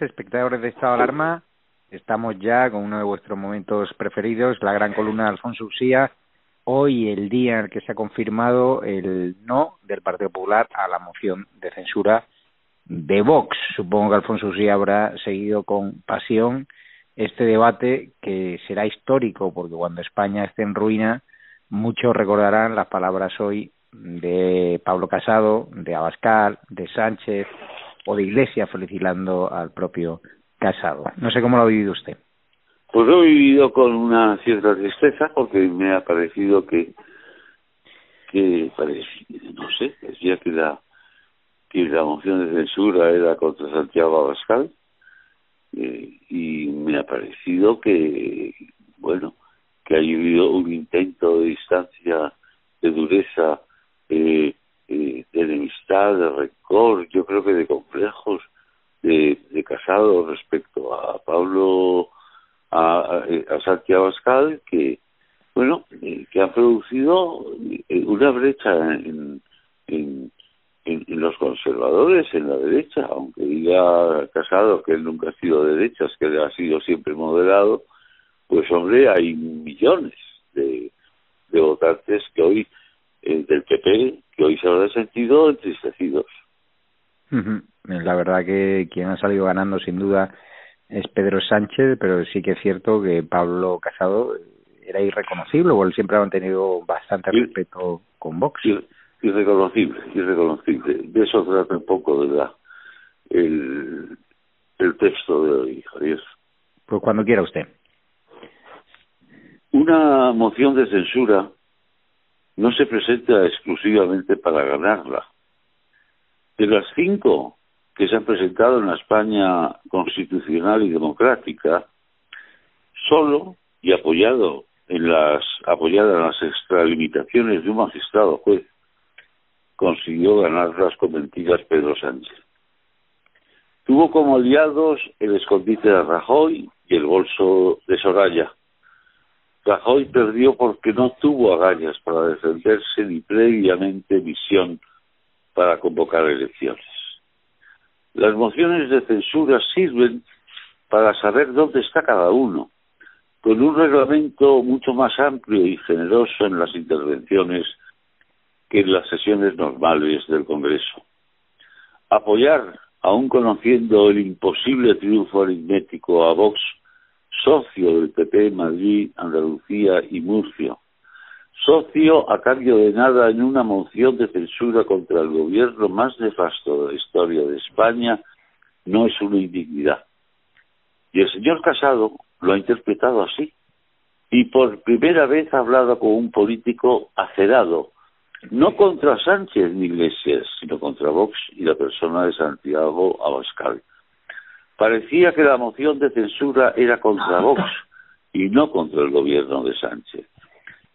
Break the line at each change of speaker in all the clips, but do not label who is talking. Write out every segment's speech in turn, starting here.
Espectadores de Estado de Alarma. Estamos ya con uno de vuestros momentos preferidos, la gran columna de Alfonso Usía. Hoy, el día en el que se ha confirmado el no del Partido Popular a la moción de censura de Vox. Supongo que Alfonso Usía habrá seguido con pasión este debate que será histórico, porque cuando España esté en ruina, muchos recordarán las palabras hoy de Pablo Casado, de Abascal, de Sánchez, o de Iglesia felicitando al propio Casado. No sé cómo lo ha vivido usted.
Pues lo he vivido con una cierta tristeza porque me ha parecido que que no sé, decía que la que la moción de censura era contra Santiago Abascal eh, y me ha parecido que bueno que ha habido un intento de distancia de dureza eh, de enemistad, de rencor, yo creo que de complejos de, Casado respecto a Pablo, a, a, Santiago Abascal, que, bueno, eh, que ha producido eh, una brecha en, en, en, los conservadores, en la derecha, aunque diga Casado que él nunca ha sido de derechas, que ha sido siempre moderado, pues hombre, hay millones de, de votantes que hoy eh, del PP que hoy se habrá sentido entristecidos.
La verdad que quien ha salido ganando sin duda es Pedro Sánchez, pero sí que es cierto que Pablo Casado era irreconocible, o él siempre ha mantenido bastante respeto con Vox.
irreconocible, irreconocible. De eso trata un poco de la, el, el texto de hoy, Javier.
Pues cuando quiera usted.
Una moción de censura no se presenta exclusivamente para ganarla. De las cinco que se han presentado en la España constitucional y democrática, solo y apoyado en las apoyada en las extralimitaciones de un magistrado juez consiguió ganar las conventidas Pedro Sánchez. Tuvo como aliados el escondite de Rajoy y el bolso de Soraya, Rajoy perdió porque no tuvo agallas para defenderse ni previamente visión para convocar elecciones. Las mociones de censura sirven para saber dónde está cada uno, con un reglamento mucho más amplio y generoso en las intervenciones que en las sesiones normales del Congreso. Apoyar, aun conociendo el imposible triunfo aritmético a Vox, socio del PP Madrid, Andalucía y Murcia, socio a cambio de nada en una moción de censura contra el gobierno más nefasto de la historia de España, no es una indignidad. Y el señor Casado lo ha interpretado así. Y por primera vez ha hablado con un político acerado, no contra Sánchez ni Iglesias, sino contra Vox y la persona de Santiago Abascal. Parecía que la moción de censura era contra Vox y no contra el gobierno de Sánchez.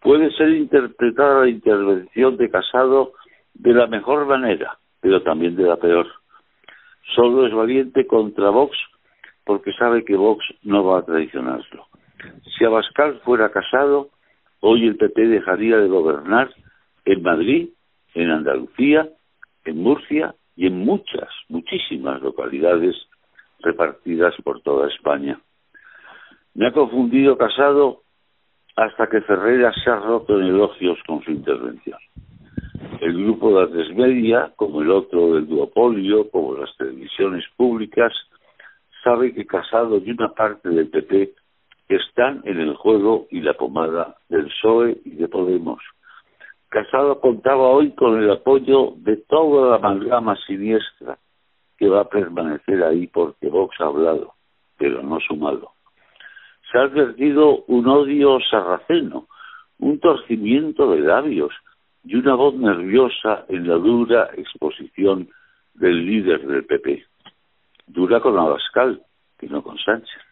Puede ser interpretada la intervención de Casado de la mejor manera, pero también de la peor. Solo es valiente contra Vox porque sabe que Vox no va a traicionarlo. Si Abascal fuera casado, hoy el PP dejaría de gobernar en Madrid, en Andalucía, en Murcia y en muchas, muchísimas localidades repartidas por toda España. Me ha confundido Casado hasta que Ferreira se ha roto en elogios con su intervención. El grupo de la Media, como el otro del duopolio, como las televisiones públicas, sabe que Casado y una parte del PP están en el juego y la pomada del PSOE y de Podemos. Casado contaba hoy con el apoyo de toda la amalgama siniestra que va a permanecer ahí porque Vox ha hablado, pero no sumado. se ha advertido un odio sarraceno, un torcimiento de labios y una voz nerviosa en la dura exposición del líder del PP. Dura con Abascal, que no con Sánchez.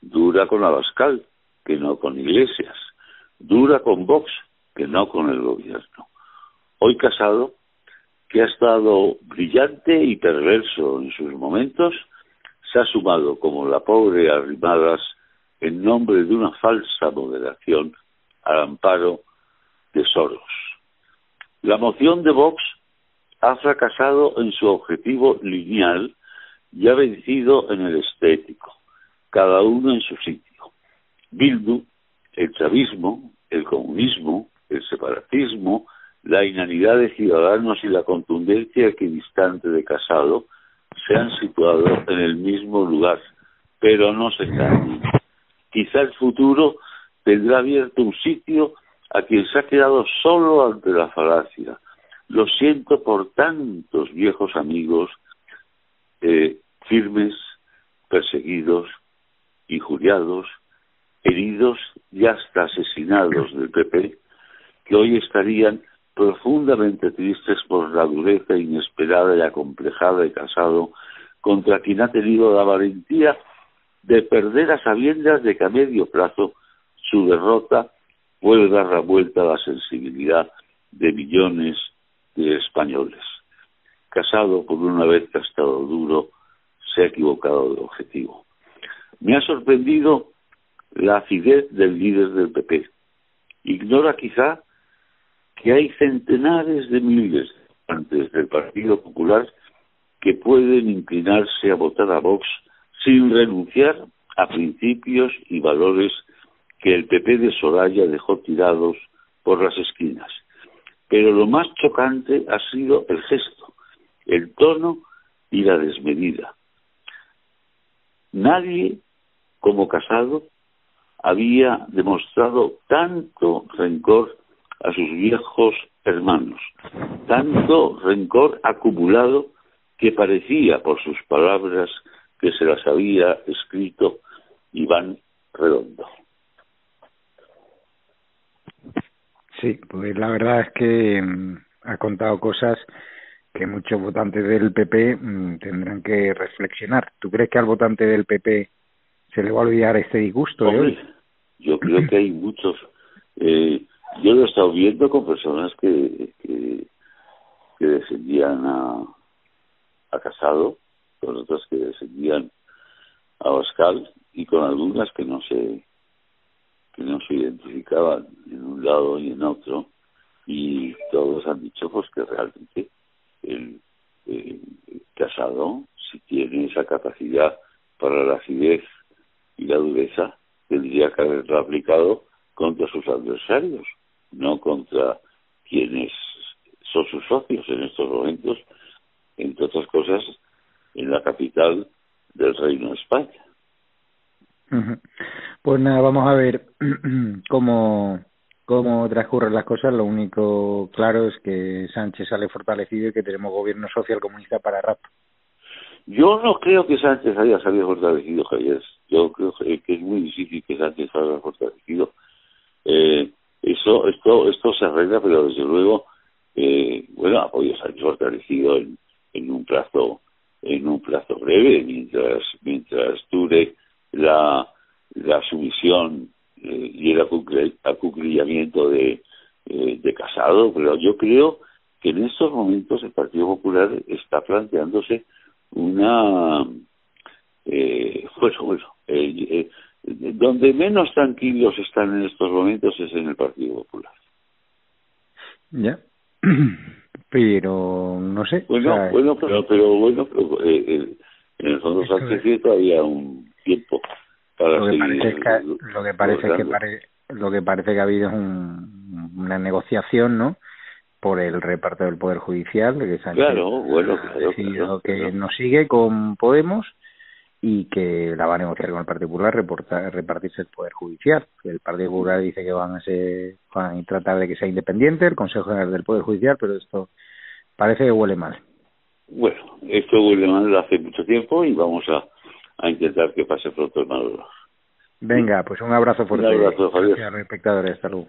Dura con Abascal, que no con Iglesias. Dura con Vox, que no con el gobierno. Hoy Casado, que ha estado brillante y perverso en sus momentos, se ha sumado como la pobre Arrimadas en nombre de una falsa moderación al amparo de Soros. La moción de Vox ha fracasado en su objetivo lineal y ha vencido en el estético, cada uno en su sitio. Bildu, el chavismo, el comunismo, el separatismo, la inanidad de Ciudadanos y la contundencia equidistante de Casado se han situado en el mismo lugar, pero no se caen. Quizá el futuro tendrá abierto un sitio a quien se ha quedado solo ante la falacia. Lo siento por tantos viejos amigos eh, firmes, perseguidos, injuriados, heridos y hasta asesinados del PP, que hoy estarían profundamente tristes por la dureza inesperada y acomplejada de Casado contra quien ha tenido la valentía de perder a sabiendas de que a medio plazo su derrota puede dar la vuelta a la sensibilidad de millones de españoles. Casado, por una vez que ha estado duro, se ha equivocado de objetivo. Me ha sorprendido la acidez del líder del PP. Ignora quizá que hay centenares de miles antes del Partido Popular que pueden inclinarse a votar a Vox sin renunciar a principios y valores que el PP de Soraya dejó tirados por las esquinas. Pero lo más chocante ha sido el gesto, el tono y la desmedida. Nadie, como Casado, había demostrado tanto rencor a sus viejos hermanos, tanto rencor acumulado que parecía por sus palabras que se las había escrito Iván Redondo.
Sí, pues la verdad es que mm, ha contado cosas que muchos votantes del PP mm, tendrán que reflexionar. ¿Tú crees que al votante del PP se le va a olvidar este disgusto de hoy?
Yo creo que hay muchos. Eh, yo lo he estado viendo con personas que, que, que descendían a, a Casado, con otras que descendían a Bascal y con algunas que no se que no se identificaban en un lado y en otro y todos han dicho pues que realmente el, casado si tiene esa capacidad para la acidez y la dureza tendría que haberlo aplicado contra sus adversarios no contra quienes son sus socios en estos momentos entre otras cosas en la capital del Reino de España
pues nada, vamos a ver cómo, cómo transcurren las cosas. Lo único claro es que Sánchez sale fortalecido y que tenemos gobierno social comunista para rato.
Yo no creo que Sánchez haya salido fortalecido, Javier. Yo creo que es muy difícil que Sánchez salga fortalecido. Eh, eso, esto, esto se arregla, pero desde luego, eh, bueno, ha podido salir fortalecido en, en un plazo, en un plazo breve, mientras, mientras dure la, la sumisión eh, y el acuclillamiento de, eh, de Casado, pero yo creo que en estos momentos el Partido Popular está planteándose una eh, bueno bueno eh, donde menos tranquilos están en estos momentos es en el Partido Popular.
Ya. Pero no sé
bueno bueno pero, pero bueno pero, en el fondo Sánchez todavía un tiempo para
lo que parece que, lo que parece que lo que parece que ha habido es un, una negociación no por el reparto del poder judicial que
claro bueno claro,
que no sigue con Podemos y que la va a negociar con el Partido Popular repartirse el poder judicial el Partido Popular dice que van a ser van a tratar de que sea independiente el Consejo General del Poder Judicial pero esto parece que huele mal
bueno esto huele mal hace mucho tiempo y vamos a a intentar que pase pronto el mal
Venga, pues un abrazo fuerte.
Un abrazo, Javier.
Gracias a los espectadores. Hasta luego.